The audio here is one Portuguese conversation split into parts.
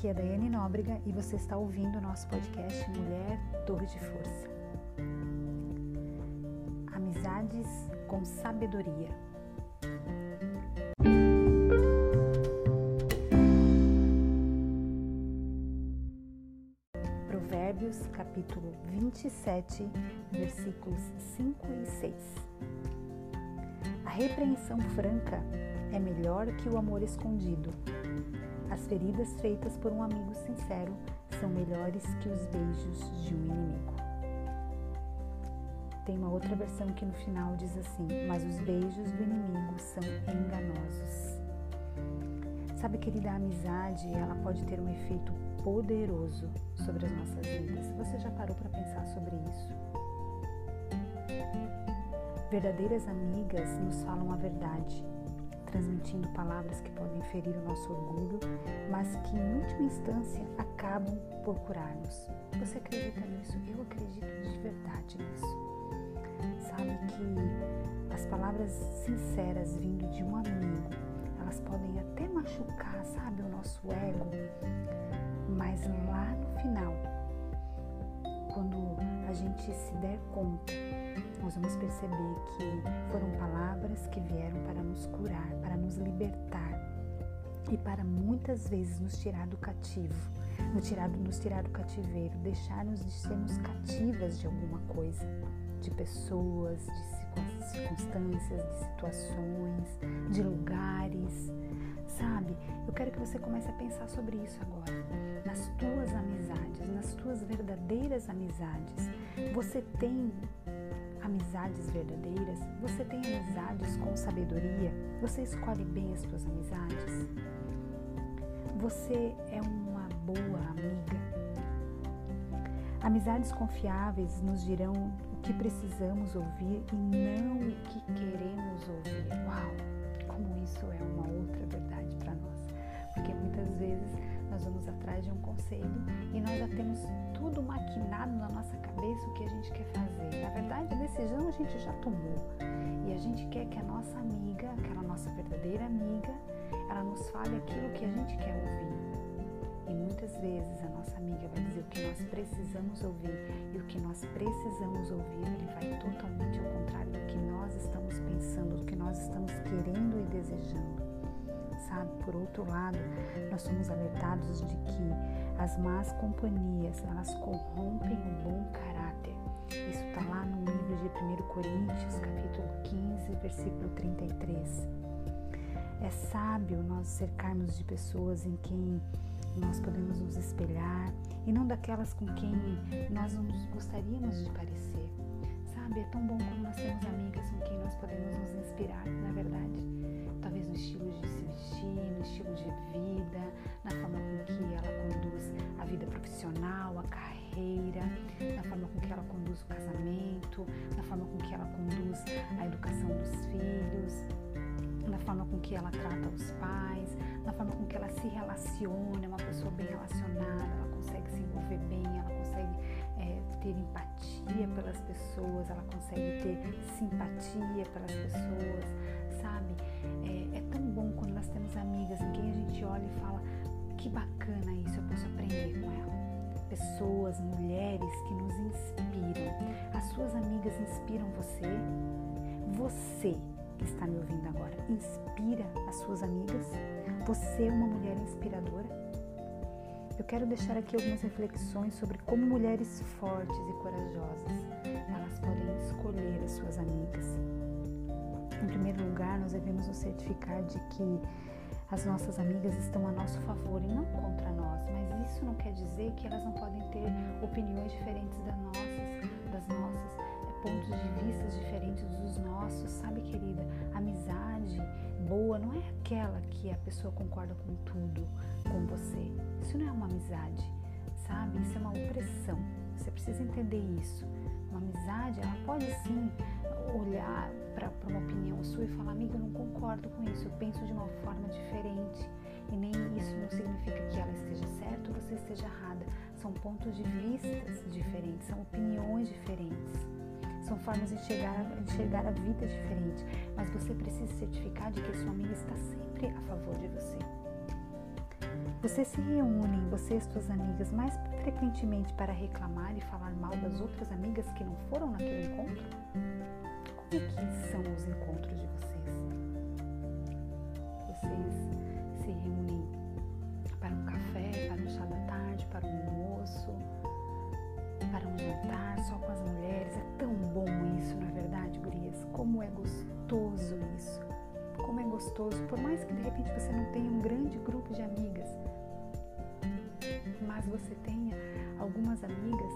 Aqui é Daiane Nóbrega e você está ouvindo o nosso podcast Mulher Torre de Força. Amizades com sabedoria. Provérbios capítulo 27, versículos 5 e 6. A repreensão franca é melhor que o amor escondido as feridas feitas por um amigo sincero são melhores que os beijos de um inimigo. Tem uma outra versão que no final diz assim: Mas os beijos do inimigo são enganosos. Sabe, querida, a amizade ela pode ter um efeito poderoso sobre as nossas vidas. Você já parou para pensar sobre isso? Verdadeiras amigas nos falam a verdade, transmitindo palavras que podem ferir o nosso orgulho, mas que em última instância acabam por curar-nos. Você acredita nisso? Eu acredito de verdade nisso. Sabe que as palavras sinceras vindo de um amigo, elas podem até machucar, sabe, o nosso ego, mas lá no final, quando a gente se der conta nós vamos perceber que foram palavras que vieram para nos curar, para nos libertar e para muitas vezes nos tirar do cativo, nos tirar, nos tirar do cativeiro, deixar-nos de sermos cativas de alguma coisa, de pessoas, de circunstâncias, de situações, de lugares. Sabe? Eu quero que você comece a pensar sobre isso agora. Nas tuas amizades, nas tuas verdadeiras amizades. Você tem amizades verdadeiras? Você tem amizades com sabedoria? Você escolhe bem as suas amizades? Você é uma boa amiga? Amizades confiáveis nos dirão o que precisamos ouvir e não o que queremos ouvir. Uau! Como isso é uma conselho e nós já temos tudo maquinado na nossa cabeça o que a gente quer fazer. Na verdade, a decisão a gente já tomou e a gente quer que a nossa amiga, aquela nossa verdadeira amiga, ela nos fale aquilo que a gente quer ouvir. E muitas vezes a nossa amiga vai dizer o que nós precisamos ouvir e o que nós precisamos ouvir ele vai totalmente ao contrário do que nós estamos pensando, sabe? Por outro lado, nós somos alertados de que as más companhias, elas corrompem o bom caráter. Isso está lá no livro de 1 Coríntios, capítulo 15, versículo 33. É sábio nós cercarmos de pessoas em quem nós podemos nos espelhar e não daquelas com quem nós não gostaríamos de parecer. Sabe, é tão bom quando nós temos amigas com quem nós podemos nos inspirar, na verdade? Talvez no estilo de se vestir, no estilo de vida, na forma com que ela conduz a vida profissional, a carreira, na forma com que ela conduz o casamento, na forma com que ela conduz a educação dos filhos, na forma com que ela trata os pais, na forma com que ela se relaciona, é uma pessoa bem relacionada, ela consegue se envolver bem, ela é, empatia pelas pessoas, ela consegue ter simpatia pelas pessoas, sabe? É, é tão bom quando nós temos amigas em quem a gente olha e fala: que bacana isso, eu posso aprender com ela. Pessoas, mulheres que nos inspiram. As suas amigas inspiram você? Você que está me ouvindo agora, inspira as suas amigas? Você é uma mulher inspiradora? Eu quero deixar aqui algumas reflexões sobre como mulheres fortes e corajosas elas podem escolher as suas amigas. Em primeiro lugar, nós devemos nos certificar de que as nossas amigas estão a nosso favor e não contra nós, mas isso não quer dizer que elas não podem ter opiniões diferentes nossas, é, pontos de vista diferentes dos nossos, sabe, querida? Amizade boa não é aquela que a pessoa concorda com tudo com você. Isso não é uma amizade, sabe? Isso é uma opressão. Você precisa entender isso. Uma amizade, ela pode sim olhar para uma opinião sua e falar, amiga, eu não concordo com isso, eu penso de uma forma diferente. E nem isso não significa que ela esteja certa ou você esteja errada. São pontos de vistas diferentes, são opiniões diferentes. São formas de enxergar, enxergar a vida diferente. Mas você precisa certificar de que sua amiga está sempre a favor de você. Vocês se reúnem, você e suas amigas, mais frequentemente para reclamar e falar mal das outras amigas que não foram naquele encontro? Como é que são os encontros de? Vocês só com as mulheres? É tão bom isso, não é verdade, gurias? Como é gostoso isso! Como é gostoso, por mais que de repente você não tenha um grande grupo de amigas, mas você tenha algumas amigas,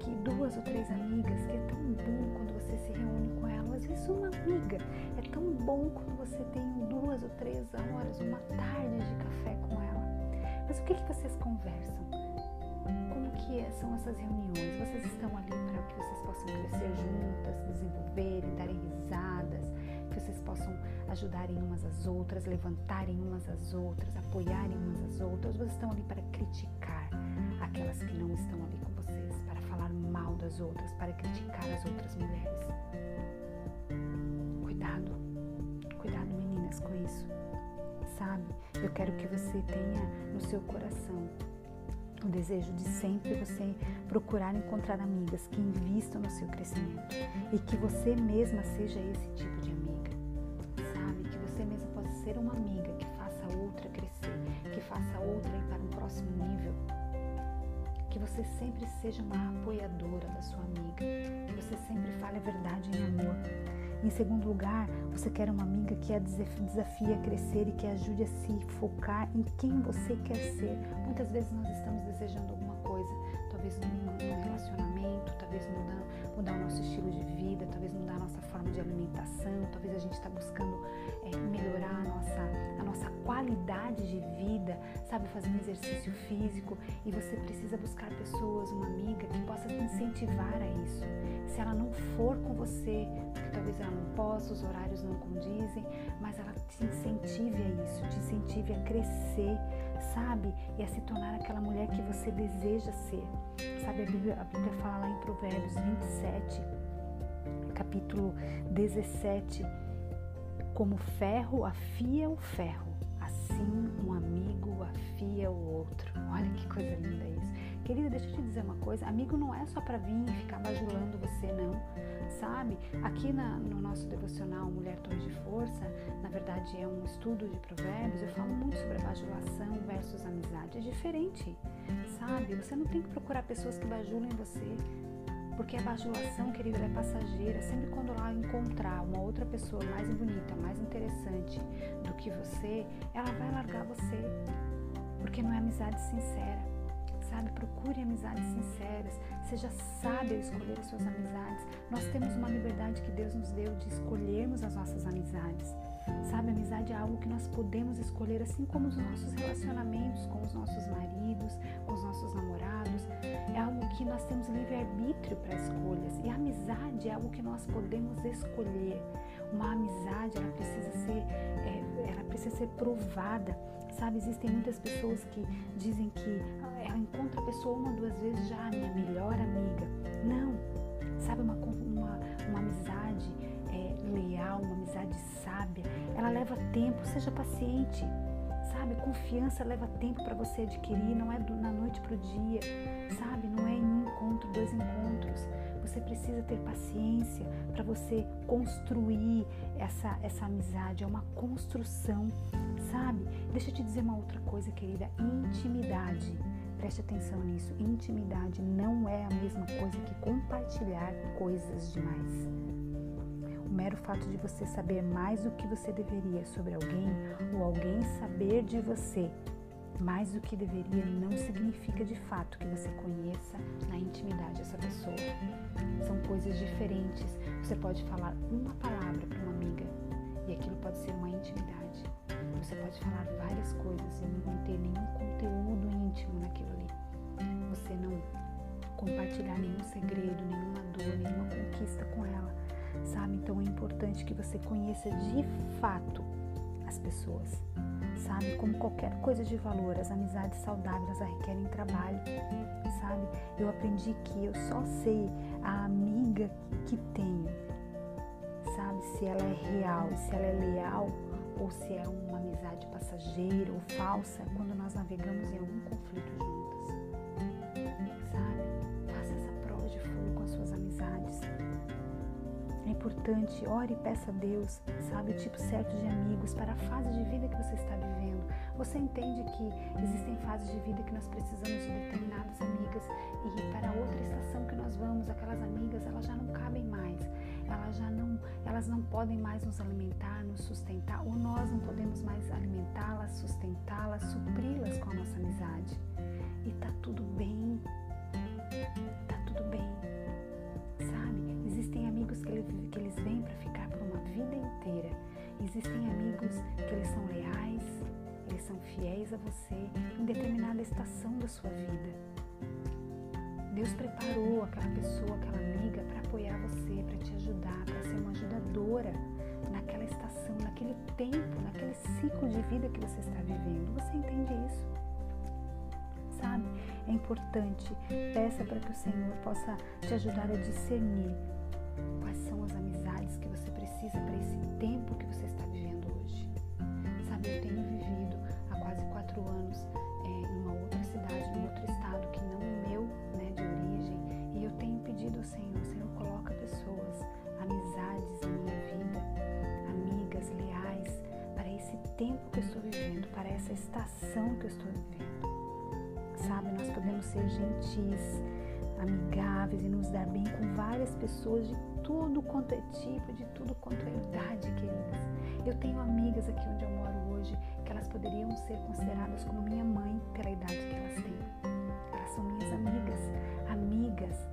que duas ou três amigas, que é tão bom quando você se reúne com elas. Às vezes uma amiga, é tão bom quando você tem duas ou três horas, uma tarde de café com ela. Mas o que, que vocês conversam? Como que é, são essas reuniões? Vocês estão ali possam crescer juntas, desenvolverem, darem risadas, que vocês possam ajudarem umas às outras, levantarem umas às outras, apoiarem umas às outras. Vocês estão ali para criticar aquelas que não estão ali com vocês, para falar mal das outras, para criticar as outras mulheres. Cuidado, cuidado meninas com isso. Sabe? Eu quero que você tenha no seu coração o desejo de sempre você procurar encontrar amigas que invistam no seu crescimento e que você mesma seja esse tipo de amiga. Sabe? Que você mesma possa ser uma amiga que faça a outra crescer, que faça a outra ir para um próximo nível. Que você sempre seja uma apoiadora da sua amiga, que você sempre fale a verdade em amor. Em segundo lugar, você quer uma amiga que a desafie a crescer e que ajude a se focar em quem você quer ser. Muitas vezes nós estamos desejando alguma coisa, talvez num, relacionamento, talvez mudar, mudar o nosso estilo de vida, talvez mudar a nossa forma de alimentação, talvez a gente está buscando é, melhorar a nossa, a nossa qualidade de vida, sabe, fazer um exercício físico e você precisa buscar pessoas, uma amiga que possa te incentivar a isso. Se ela não for com você, porque talvez ela não possa, os horários não condizem, mas ela te incentive a isso, te incentive a crescer, sabe? E a se tornar aquela mulher que você deseja ser. Sabe, a Bíblia, a Bíblia fala lá em Provérbios 27, capítulo 17, como ferro afia o ferro, assim um amigo afia o outro. Olha que coisa linda isso. Querida, deixa eu te dizer uma coisa: amigo não é só para vir e ficar bajulando você, não. Sabe? Aqui na, no nosso devocional Mulher Torre de Força, na verdade é um estudo de provérbios, eu falo muito sobre a bajulação versus amizade. É diferente, sabe? Você não tem que procurar pessoas que bajulem você. Porque a bajulação, querida, é passageira. Sempre quando ela encontrar uma outra pessoa mais bonita, mais interessante do que você, ela vai largar você. Porque não é amizade sincera sabe? Procure amizades sinceras, seja sábio escolher as suas amizades. Nós temos uma liberdade que Deus nos deu de escolhermos as nossas amizades. Sabe, amizade é algo que nós podemos escolher, assim como os nossos relacionamentos com os nossos maridos, com os nossos namorados. É algo que nós temos livre-arbítrio para escolhas. E a amizade é algo que nós podemos escolher. Uma amizade, ela precisa ser, é, ela precisa ser provada. Sabe, existem muitas pessoas que dizem que ela encontra a pessoa uma, duas vezes já, minha melhor amiga. Não, sabe, uma, uma, uma amizade é, leal, uma amizade sábia, ela leva tempo, seja paciente. Sabe, confiança leva tempo para você adquirir, não é do, na noite para o dia, sabe? Não é em um encontro, dois encontros. Você precisa ter paciência para você construir essa, essa amizade. É uma construção, sabe? Deixa eu te dizer uma outra coisa, querida: intimidade. Preste atenção nisso. Intimidade não é a mesma coisa que compartilhar coisas demais. O mero fato de você saber mais do que você deveria sobre alguém ou alguém saber de você mais do que deveria não significa de fato que você conheça na intimidade essa pessoa. São coisas diferentes. Você pode falar uma palavra para uma amiga e aquilo pode ser uma intimidade. Você pode falar várias coisas e não ter nenhum conteúdo íntimo naquilo ali. Você não compartilhar nenhum segredo, nenhuma dor, nenhuma conquista com ela, sabe? Então é importante que você conheça de fato as pessoas, sabe? Como qualquer coisa de valor, as amizades saudáveis requerem trabalho, sabe? Eu aprendi que eu só sei a amiga que tenho, sabe? Se ela é real, se ela é leal ou se é uma amizade passageira ou falsa quando nós navegamos em algum conflito juntas. Importante, ore e peça a Deus, sabe, o tipo certo de amigos para a fase de vida que você está vivendo. Você entende que existem fases de vida que nós precisamos de determinadas amigas e para outra estação que nós vamos, aquelas amigas, elas já não cabem mais. Elas já não, elas não podem mais nos alimentar, nos sustentar, ou nós não podemos mais alimentá-las, sustentá-las, supri-las com a nossa amizade. E tá tudo bem. Existem amigos que eles são leais, eles são fiéis a você em determinada estação da sua vida. Deus preparou aquela pessoa, aquela amiga para apoiar você, para te ajudar, para ser uma ajudadora naquela estação, naquele tempo, naquele ciclo de vida que você está vivendo. Você entende isso? Sabe? É importante. Peça para que o Senhor possa te ajudar a discernir quais são as amizades que você precisa para esse tempo que você está vivendo hoje. Sabe, eu tenho vivido há quase quatro anos é, numa outra cidade, num outro estado que não o meu, né, de origem, e eu tenho pedido ao Senhor, Senhor, coloca pessoas, amizades em minha vida, amigas leais, para esse tempo que eu estou vivendo, para essa estação que eu estou vivendo. Sabe, nós podemos ser gentis, amigáveis e nos dar bem com várias pessoas de tudo quanto é tipo, de tudo quanto é idade, queridas. Eu tenho amigas aqui onde eu moro hoje que elas poderiam ser consideradas como minha mãe pela idade que elas têm. Elas são minhas amigas. Amigas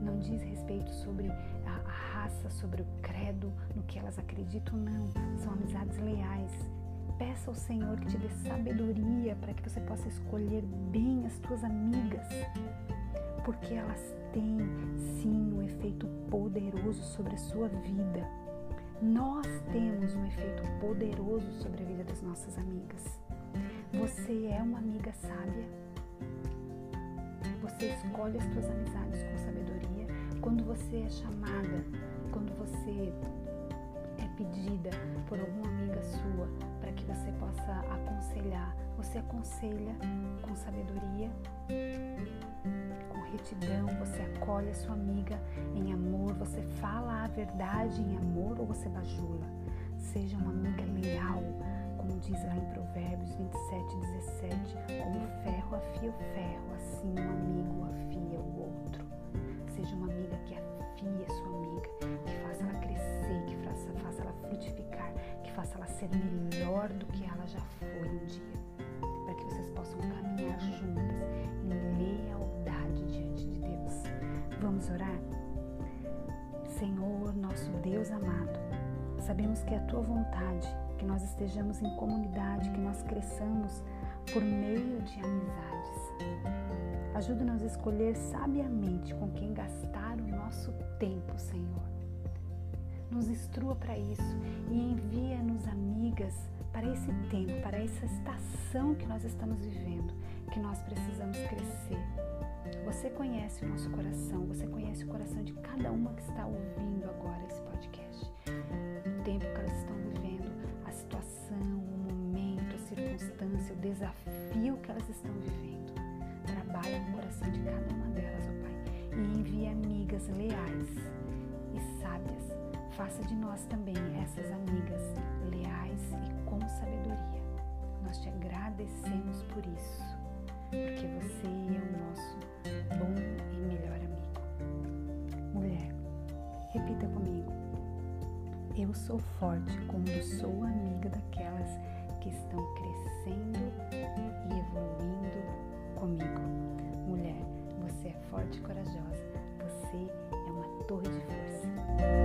não diz respeito sobre a, raça, sobre o credo, no que elas acreditam, não. São amizades leais. Peça ao Senhor que te dê sabedoria para que você possa escolher bem as tuas amigas, porque elas têm sim um efeito poderoso sobre a sua vida. Nós temos um efeito poderoso sobre a vida das nossas amigas. Você é uma amiga sábia. Você escolhe as suas amizades com sabedoria. Quando você é chamada, quando você é pedida por alguma amiga sua para que você possa aconselhar, você aconselha com sabedoria, retidão, você acolhe a sua amiga em amor, você fala a verdade em amor ou você bajula. Seja uma amiga leal, como diz lá em Provérbios 27, 17, como ferro afia o ferro, assim um amigo afia o outro. Seja uma amiga que afie a sua amiga, que faça ela crescer, que faça, faça ela frutificar, que faça ela ser melhor do que ela já foi um dia, para que vocês possam caminhar juntas Vamos orar? Senhor, nosso Deus amado, sabemos que é a tua vontade que nós estejamos em comunidade, que nós cresçamos por meio de amizades. Ajuda-nos a escolher sabiamente com quem gastar o nosso tempo, Senhor. Nos instrua para isso e envia-nos amigas para esse tempo, para essa estação que nós estamos vivendo, que nós precisamos crescer. Você conhece o nosso coração, você conhece o coração de cada uma que está ouvindo agora esse podcast. O tempo que elas estão vivendo, a situação, o momento, a circunstância, o desafio que elas estão vivendo. Trabalha no coração de cada uma delas, ó Pai, e envie amigas leais e sábias. Faça de nós também essas amigas leais e com sabedoria. Nós te agradecemos por isso porque você é o nosso bom e melhor amigo. Mulher, repita comigo. Eu sou forte quando sou amiga daquelas que estão crescendo e evoluindo comigo. Mulher, você é forte e corajosa. Você é uma torre de força